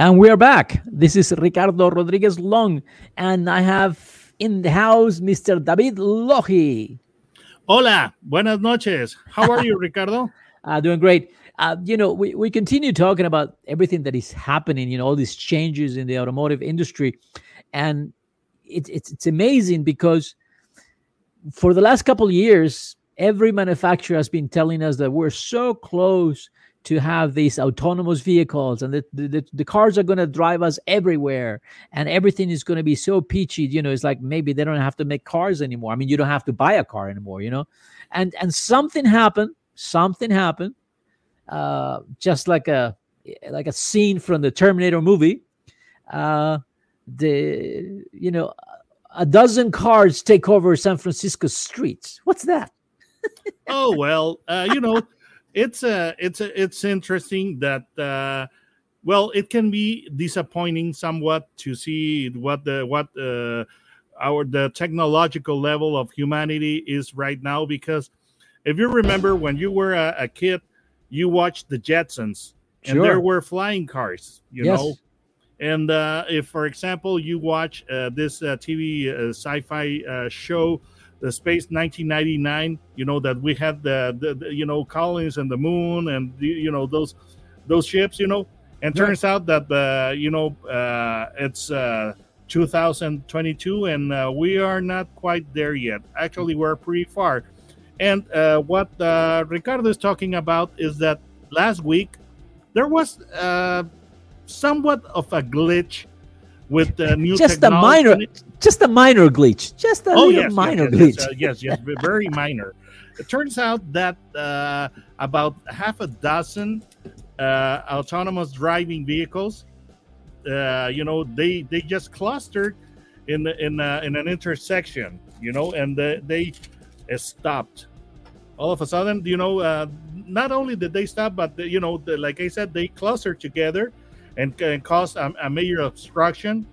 And we are back. This is Ricardo Rodriguez Long, and I have in the house Mr. David Lohi. Hola, buenas noches. How are you, Ricardo? Uh, doing great. Uh, you know, we, we continue talking about everything that is happening, you know, all these changes in the automotive industry. And it, it's, it's amazing because for the last couple of years, every manufacturer has been telling us that we're so close to have these autonomous vehicles and the, the, the cars are going to drive us everywhere and everything is going to be so peachy you know it's like maybe they don't have to make cars anymore. I mean you don't have to buy a car anymore you know? And and something happened something happened uh just like a like a scene from the terminator movie. Uh the you know a dozen cars take over san francisco streets. What's that? Oh well uh you know it's uh it's uh, it's interesting that uh well it can be disappointing somewhat to see what the what uh our the technological level of humanity is right now because if you remember when you were a, a kid you watched the jetsons and Sure. there were flying cars you Yes. know and uh if for example you watch uh, this uh, tv uh, sci-fi uh, show the space 1999 you know that we had the, the, the you know collins and the moon and the, you know those those ships you know? And Yeah. turns out that the you know uh, it's uh, 2022 and uh, we are not quite there yet. Actually we're pretty far. And uh, what uh, ricardo is talking about is that last week there was uh, somewhat of a glitch with the new just a minor just a minor glitch just a oh little yes, minor yes, glitch yes, uh, yes, yes, very minor. It turns out that uh, about half a dozen uh, autonomous driving vehicles, uh, you know, they they just clustered in the, in uh, in an intersection, you know, and they, they stopped. All of a sudden, you know, uh, not only did they stop, but the, you know, the, like I said, they clustered together and, and caused a, a major obstruction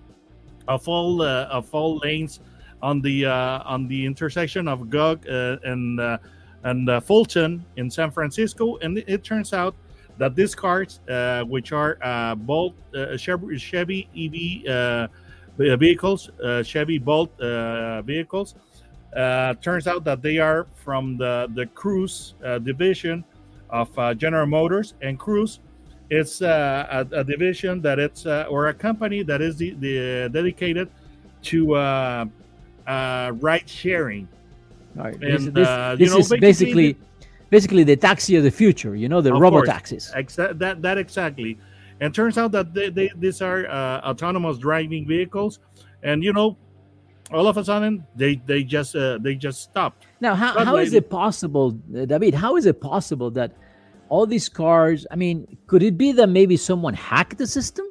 of all uh, of all lanes on the uh, on the intersection of Gug uh, and and Fulton in San Francisco, and it, turns out that these cars, which are Bolt Chevy, EV vehicles, uh, Chevy Bolt uh, vehicles, uh, turns out that they are from the the Cruise division of General Motors, and Cruise it's uh, a, a division that it's uh, or a company that is the, the dedicated to uh, uh, ride sharing. All right. This, And, this, uh, you this know, is basically basically the taxi of the future. You know, the Of robo course. taxis. Exa- that that exactly. And turns out that they, they these are uh, autonomous driving vehicles, and you know, all of a sudden they they just uh, they just stopped. Now, how, But how is it possible, David? How is it possible that all these cars? I mean, could it be that maybe someone hacked the system?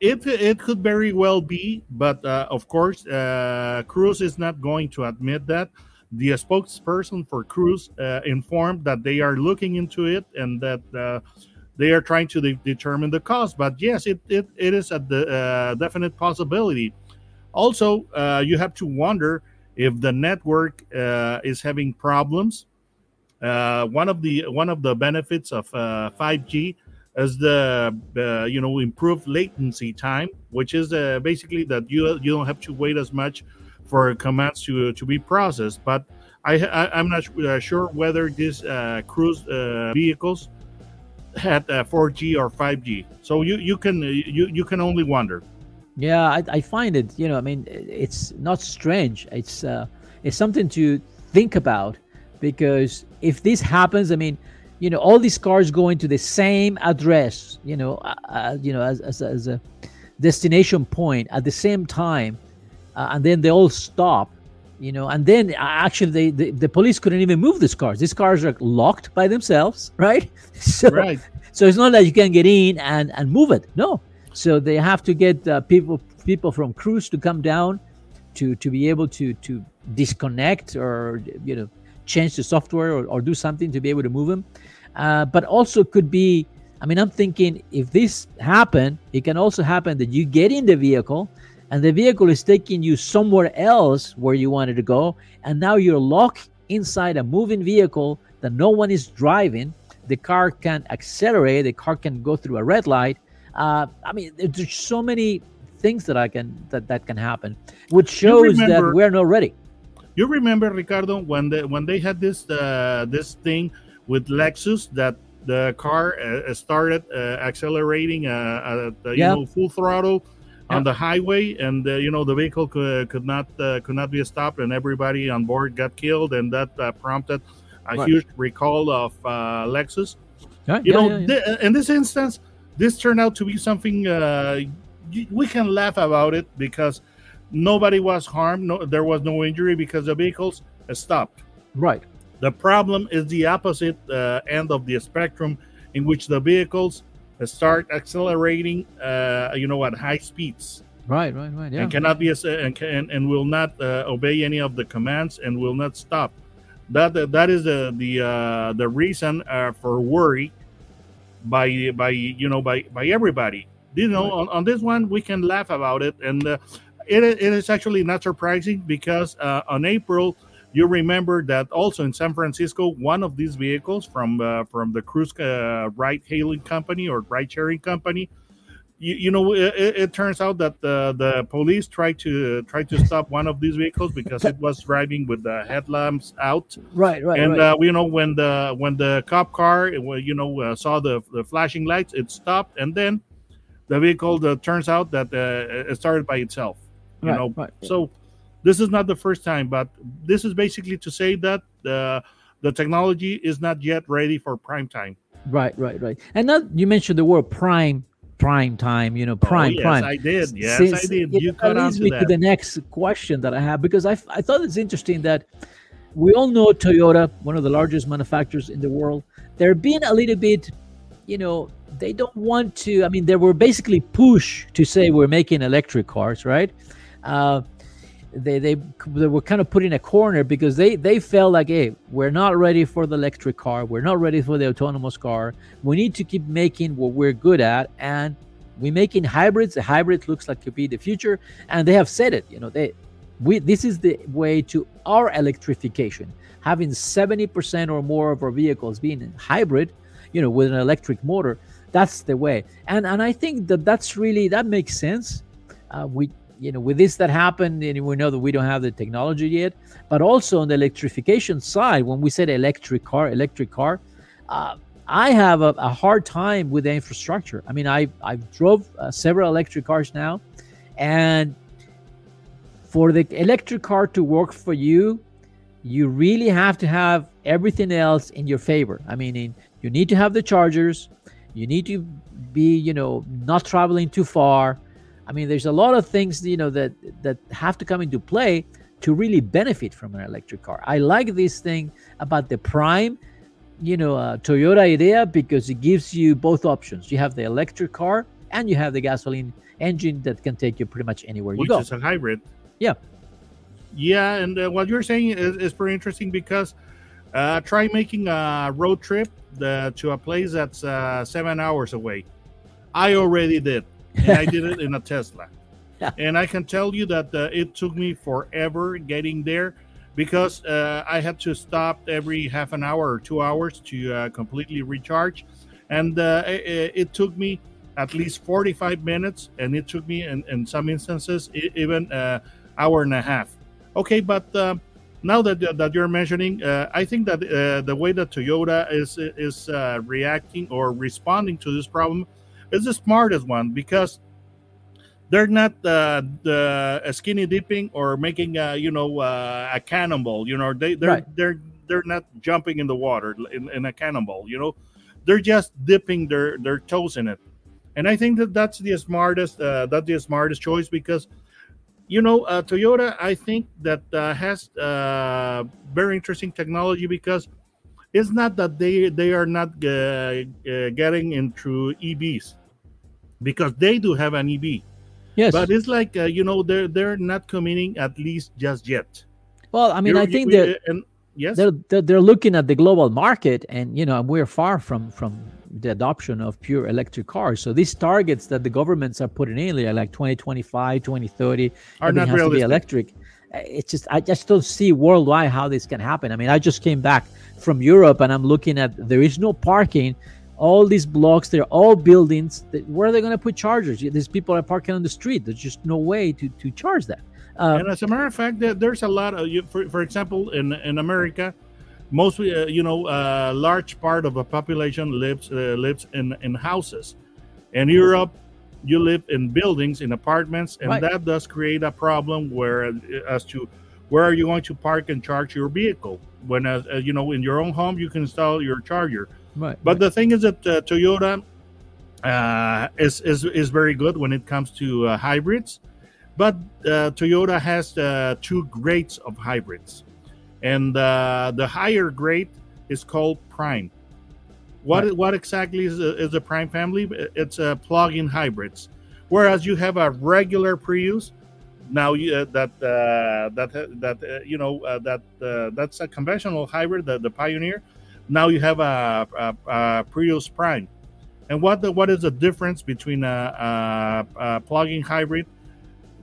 It it could very well be, but uh, of course, uh, Cruise is not going to admit that. The spokesperson for Cruise uh, informed that they are looking into it and that uh, they are trying to de- determine the cause. But yes, it it, it is a de- uh, definite possibility. Also, uh, you have to wonder if the network is having problems. Uh, one of the one of the benefits of uh, 5G is the uh, you know improved latency time, which is uh, basically that you you don't have to wait as much for commands to to be processed. But I, I I'm not uh, sure whether these uh, cruise vehicles had uh, 4G or 5G. So you you can you you can only wonder. Yeah, I, I find it. You know, I mean, it's not strange. It's it's something to think about because if this happens, I mean, you know, all these cars going to the same address, you know, uh, uh, you know, as, as, as a destination point at the same time, uh, and then they all stop, you know, and then uh, actually they, the, the police couldn't even move these cars. These cars are locked by themselves, right? So, Right. so it's not that you can get in and and move it. No. So they have to get uh, people people from Cruise to come down to to be able to to disconnect or you know change the software or, or do something to be able to move them. Uh, but also could be I mean, I'm thinking if this happen, it can also happen that you get in the vehicle and the vehicle is taking you somewhere else where you wanted to go, and now you're locked inside a moving vehicle that no one is driving. The car can accelerate, the car can go through a red light. Uh, I mean, there's so many things that I can that that can happen, which shows remember, that we're not ready. You remember, Ricardo, when the when they had this uh, this thing with Lexus that the car uh, started uh, accelerating uh, at you know full throttle on the highway, and uh, you know the vehicle could, could not uh, could not be stopped, and everybody on board got killed, and that uh, prompted a right. huge recall of Lexus. Yeah, you know, th- in this instance, this turned out to be something we can laugh about it because nobody was harmed, no, there was no injury because the vehicles stopped. Right. The problem is the opposite uh, end of the spectrum, in which the vehicles start accelerating, uh, you know, at high speeds. Right, right, right. Yeah. And cannot be and can, and will not uh, obey any of the commands and will not stop. That that is the the uh, the reason uh, for worry by by you know by by everybody. You know, right. on, on this one we can laugh about it, and uh, it, it is actually not surprising because uh, on April you remember that also in San Francisco, one of these vehicles from uh, from the cruise uh, ride hailing company or ride sharing company, you, you know, it, it, turns out that the, the police tried to try to stop one of these vehicles because it was driving with the headlamps out. Right, right. And right. Uh, you know when the when the cop car you know uh, saw the the flashing lights, it stopped, and then the vehicle uh, turns out that uh, it started by itself. You right, know, right. so this is not the first time, but this is basically to say that the the technology is not yet ready for prime time. Right, right, right. And now you mentioned the word prime prime time you know oh, prime oh, yes, prime i did yes Since, i did you that leads me that. to the next question that i have because I, I thought it's interesting that we all know toyota one of the largest manufacturers in the world they're being a little bit you know they don't want to i mean they were basically pushed to say we're making electric cars right uh, they, they they were kind of put in a corner because they they felt like hey we're not ready for the electric car. We're not ready for the autonomous car. We need to keep making what we're good at and we're making hybrids. The hybrid looks like could be the future and they have said it you know they we this is the way to our electrification. Having 70% or more of our vehicles being hybrid you know with an electric motor that's the way. And and i think that that's really that makes sense. Uh, we you know, with this that happened, and we know that we don't have the technology yet, but also on the electrification side, when we said electric car, electric car, uh, I have a, a, hard time with the infrastructure. I mean, I I drove uh, several electric cars now, and for the electric car to work for you, you really have to have everything else in your favor. I mean, in, you need to have the chargers, you need to be, you know, not traveling too far I mean, there's a lot of things you know that that have to come into play to really benefit from an electric car. I like this thing about the Prime, you know, uh, Toyota idea because it gives you both options. You have the electric car and you have the gasoline engine that can take you pretty much anywhere you Which go. Which is a hybrid. Yeah. Yeah, and uh, what you're saying is, is pretty interesting because uh, try making a road trip the, to a place that's uh, seven hours away. I already did and I did it in a Tesla. And I can tell you that uh, it took me forever getting there because uh, I had to stop every half an hour or two hours to uh, completely recharge. And uh, it, it, took me at least 45 minutes, and it took me, in, in some instances, even an uh, hour and a half. Okay, but uh, now that that you're mentioning, uh, I think that uh, the way that Toyota is is uh, reacting or responding to this problem is the smartest one because they're not uh, the skinny dipping or making a, you know uh, a cannonball. You know they they're right. they're they're not jumping in the water in, in a cannonball. You know they're just dipping their their toes in it, and I think that that's the smartest uh, that's the smartest choice because you know uh, Toyota I think that uh, has uh, very interesting technology because it's not that they they are not uh, uh, getting into EVs because they do have an EV. Yes. But it's like uh, you know they're they're not committing at least just yet. well, I mean, You're- I think you- that and yes, they're, they're they're looking at the global market, and you know, we're far from from the adoption of pure electric cars. So these targets that the governments are putting in, there, like 2025, 2030, Are not has to be realistic. electric. Uh, It's just I just don't see worldwide how this can happen. I mean, I just came back from Europe, and I'm looking at there is no parking. All these blocks, they're all buildings. That, where are they going to put chargers? These people are parking on the street. There's just no way to to charge that. Uh, and as a matter of fact, there's a lot of you. For, for example, in in America, most uh, you know, a large part of the population lives uh, lives in in houses. In Europe, you live in buildings, in apartments, and Right. that does create a problem where as to where are you going to park and charge your vehicle when uh, uh, you know in your own home you can install your charger right. but the thing is that uh, Toyota uh, is, is is very good when it comes to uh, hybrids, but uh, Toyota has uh, two grades of hybrids, and uh, the higher grade is called Prime. What Right. what exactly is a, is a Prime family? It's a plug-in hybrids, whereas you have a regular Prius. Now you, uh, that uh, that that uh, you know uh, that uh, that's a conventional hybrid, the, the Pioneer. Now you have a, a, a Prius Prime, and what the, what is the difference between a, a, a plug-in hybrid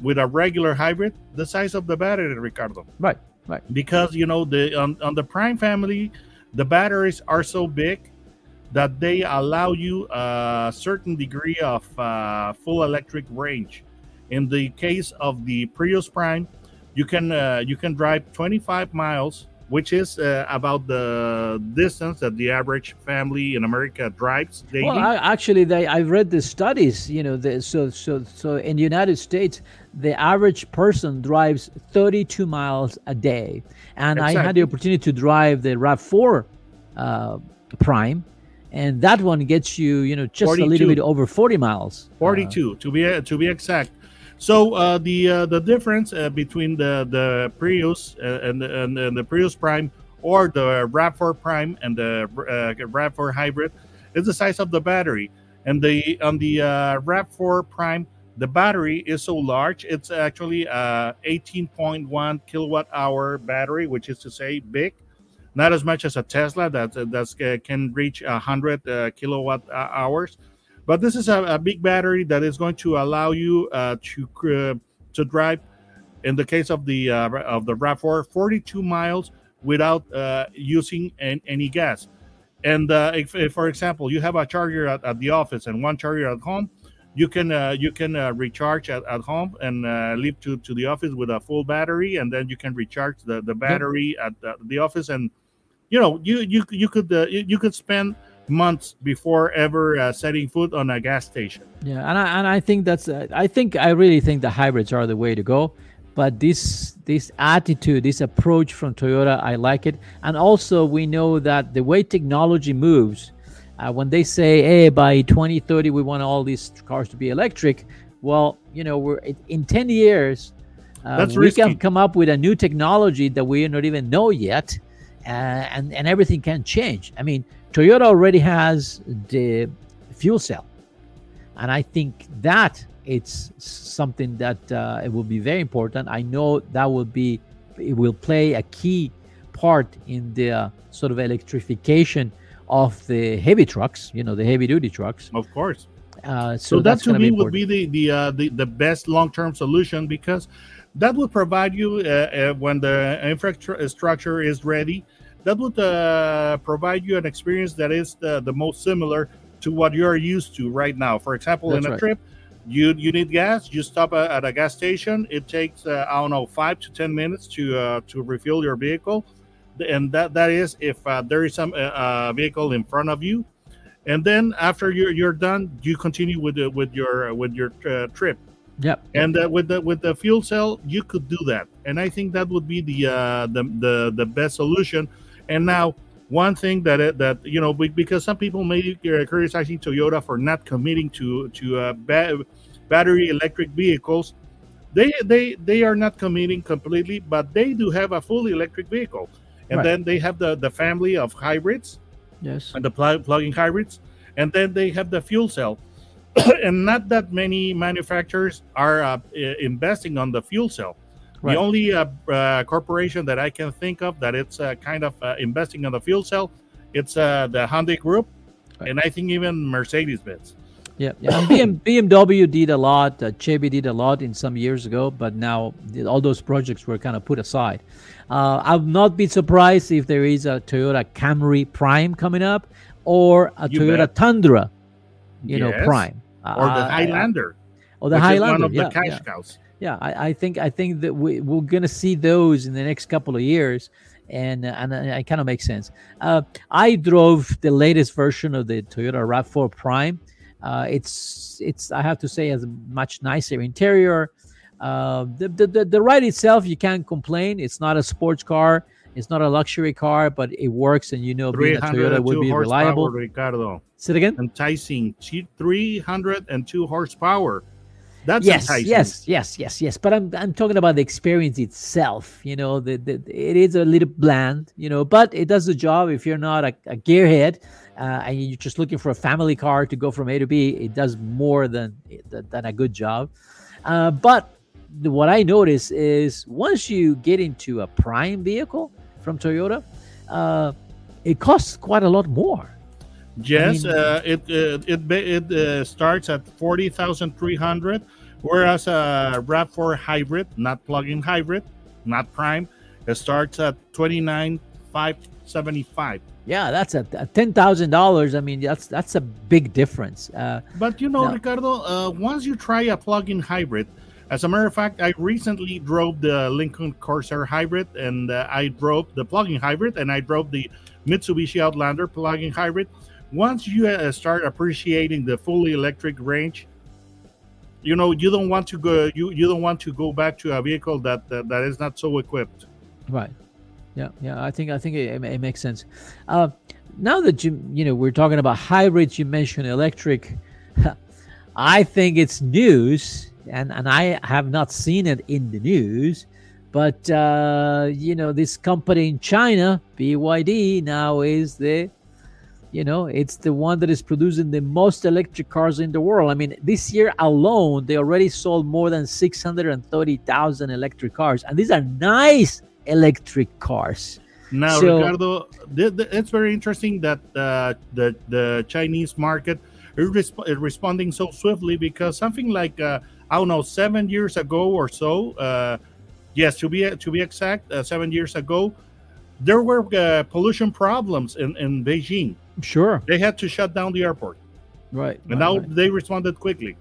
with a regular hybrid? The size of the battery, Ricardo. Right. Right. Because you know the on, on the Prime family, the batteries are so big that they allow you a certain degree of uh, full electric range. In the case of the Prius Prime, you can uh, you can drive 25 miles, which is uh, about the distance that the average family in America drives daily. Well, I, actually, they I've read the studies. You know, the, so so so in the United States, the average person drives 32 miles a day, and I had the opportunity to drive the Rav Four uh, Prime, and that one gets you, you know, just a little bit over 40 miles. Uh, 42 to be to be exact. So uh, the uh, the difference uh, between the the Prius uh, and, the, and and the Prius Prime or the Rav4 Prime and the uh, Rav4 Hybrid is the size of the battery. And the on the uh, Rav4 Prime, the battery is so large. It's actually a 18.1 kilowatt hour battery, which is to say big. Not as much as a Tesla that that's, uh, can reach 100 uh, kilowatt uh, hours. But this is a, a big battery that is going to allow you uh, to uh, to drive in the case of the uh, of the rav4 42 miles without uh, using an, any gas. And uh, if, if, for example you have a charger at, at the office and one charger at home you can uh, you can uh, recharge at, at home and uh, leave to, to the office with a full battery and then you can recharge the, the battery at the, the office and you know you you, you could uh, you, could spend months before ever uh, setting foot on a gas station. Yeah, and I and I think that's uh, I think I really think the hybrids are the way to go. But this this attitude, this approach from Toyota, I like it. And also, we know that the way technology moves, uh, when they say, "Hey, by 2030 we want all these cars to be electric," well, you know, we're in 10 years. Uh, That's we can come up with a new technology that we don't even know yet, and and everything can change. I mean, Toyota already has the fuel cell and I think that it's something that uh, it will be very important. I know that will be it will play a key part in the uh, sort of electrification of the heavy trucks, you know, the heavy duty trucks. Of course. Uh, so So, that to me be would be the the uh, the, the best long term solution because that would provide you uh, uh, when the infrastructure is ready. That would uh, provide you an experience that is the, the most similar to what you're used to right now. For example, That's in a right. trip, you you need gas. You stop a, at a gas station. It takes uh, I don't know five to ten minutes to uh, to refill your vehicle, and that that is if uh, there is some uh, uh, vehicle in front of you and then after you're, you're done you continue with the, with your with your uh, trip Yep. and uh, with the with the fuel cell you could do that and i think that would be the uh, the, the the best solution and now one thing that that you know because some people may be criticizing toyota for not committing to to uh, ba- battery electric vehicles they they they are not committing completely but they do have a fully electric vehicle and Right. then they have the the family of hybrids Yes. and the plug plug-in hybrids, and then they have the fuel cell. and not that many manufacturers are uh, investing on the fuel cell. Right. The only uh, uh, corporation that I can think of that it's uh, kind of uh, investing on the fuel cell, it's uh, the Hyundai Group, Right. and I think even Mercedes Benz. Yeah, yeah. BM, BMW did a lot. Uh, Chevy did a lot in some years ago, but now all those projects were kind of put aside. Uh, I'll not be surprised if there is a Toyota Camry Prime coming up, or a You Toyota bet. Tundra, you know, Prime, Or the Uh, Highlander, or the Highlander. is one of yeah, the cash yeah. cows. Yeah I, I think i think that we, we're gonna see those in the next couple of years and and it kind of makes sense uh, i drove the latest version of the toyota rav4 prime uh, it's it's i have to say has a much nicer interior uh, the, the, the, the ride itself you can't complain it's not a sports car it's not a luxury car but it works and you know being a toyota would be reliable Ricardo. say it again Enticing. 302 horsepower. That's yes, enticing. yes, yes, yes, yes. But I'm I'm talking about the experience itself. You know, the, the it is a little bland. You know, but it does the job. If you're not a, a gearhead uh, and you're just looking for a family car to go from A to B, it does more than than a good job. Uh, but what I notice is once you get into a prime vehicle from Toyota, uh, it costs quite a lot more. Yes, mean- uh, it uh, it ba- it uh, starts at forty thousand three hundred, whereas a Rav Four hybrid, not plug-in hybrid, not prime, it starts at twenty nine five seventy five. Yeah, that's a, a ten thousand dollars. I mean, that's that's a big difference. Uh, But you know, No. Ricardo, uh, once you try a plug-in hybrid, as a matter of fact, I recently drove the Lincoln Corsair hybrid, and uh, I drove the plug-in hybrid, and I drove the Mitsubishi Outlander plug-in hybrid. Once you uh, start appreciating the fully electric range, you know you don't want to go you you don't want to go back to a vehicle that that, that is not so equipped. Right. Yeah, yeah. I think I think it, it makes sense. Uh, now that you you know we're talking about hybrids, you mentioned electric. I think it's news, and and I have not seen it in the news, but uh, you know this company in China, BYD, now is the you know it's the one that is producing the most electric cars in the world. I mean this year alone they already sold more than 630000 electric cars and these are nice electric cars. Now, So- Ricardo, th- th- it's very interesting that uh, the the Chinese market is resp- responding so swiftly because something like uh, I don't know seven years ago or so, uh, yes, to be to be exact, uh, seven years ago, there were uh, pollution problems in in Beijing. sure They had to shut down the airport, right and right, now right. they responded quickly.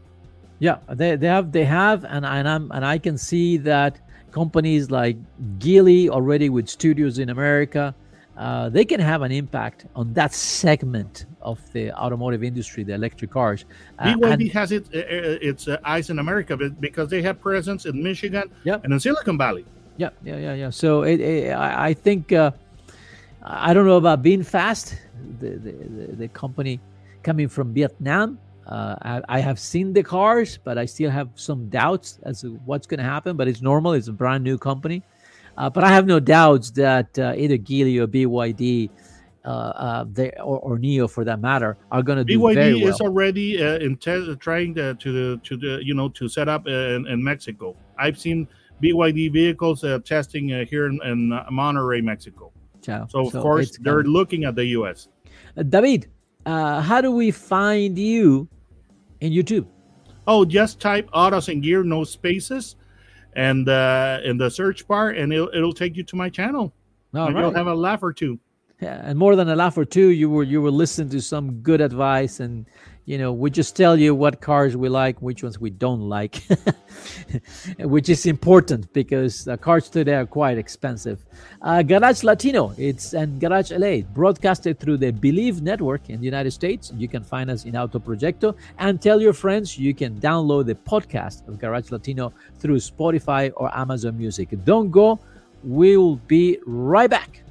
Yeah, they, they have they have and, and I'm and I can see that companies like Geely already with studios in America, uh, they can have an impact on that segment of the automotive industry, the electric cars. Uh, BYD has it, uh, uh, its uh, eyes in America because they have presence in Michigan Yep. and in Silicon Valley. Yeah, yeah, yeah, yeah. So it, it, I, I think uh, I don't know about VinFast. The, the the the company coming from Vietnam. Uh, I, I have seen the cars, but I still have some doubts as to what's going to happen. But it's normal; it's a brand new company. Uh, but I have no doubts that uh, either Geely or BYD, uh, uh, they, or, or NIO for that matter, are going to do very BYD well. is already uh, in te- trying to, to the to the you know to set up uh, in, in Mexico. I've seen BYD vehicles uh, testing uh, here in, in uh, Monterrey, Mexico. Ciao. So of course they're coming. looking at the U.S. Uh, David, uh, how do we find you in YouTube? Oh, just type autos and gear, no spaces, and uh, in the search bar, and it'll, it'll take you to my channel. All right. You'll have a laugh or two. Yeah, and more than a laugh or two, you will you will listen to some good advice, and you know we just tell you what cars we like, which ones we don't like, which is important because uh, cars today are quite expensive. Uh, Garage Latino, it's and Garage LA, broadcasted through the Bleav Network in the United States. You can find us in Auto Projecto, and tell your friends you can download the podcast of Garage Latino through Spotify or Amazon Music. Don't go. We'll be right back.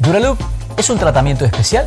Duraloop es un tratamiento especial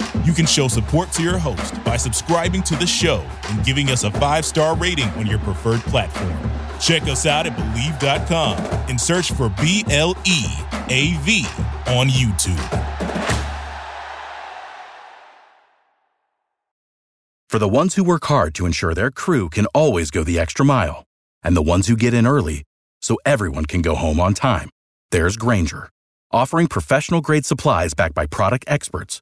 You can show support to your host by subscribing to the show and giving us a five star rating on your preferred platform. Check us out at Bleav.com and search for B L E A V on YouTube. For the ones who work hard to ensure their crew can always go the extra mile, and the ones who get in early so everyone can go home on time, there's Grainger, offering professional grade supplies backed by product experts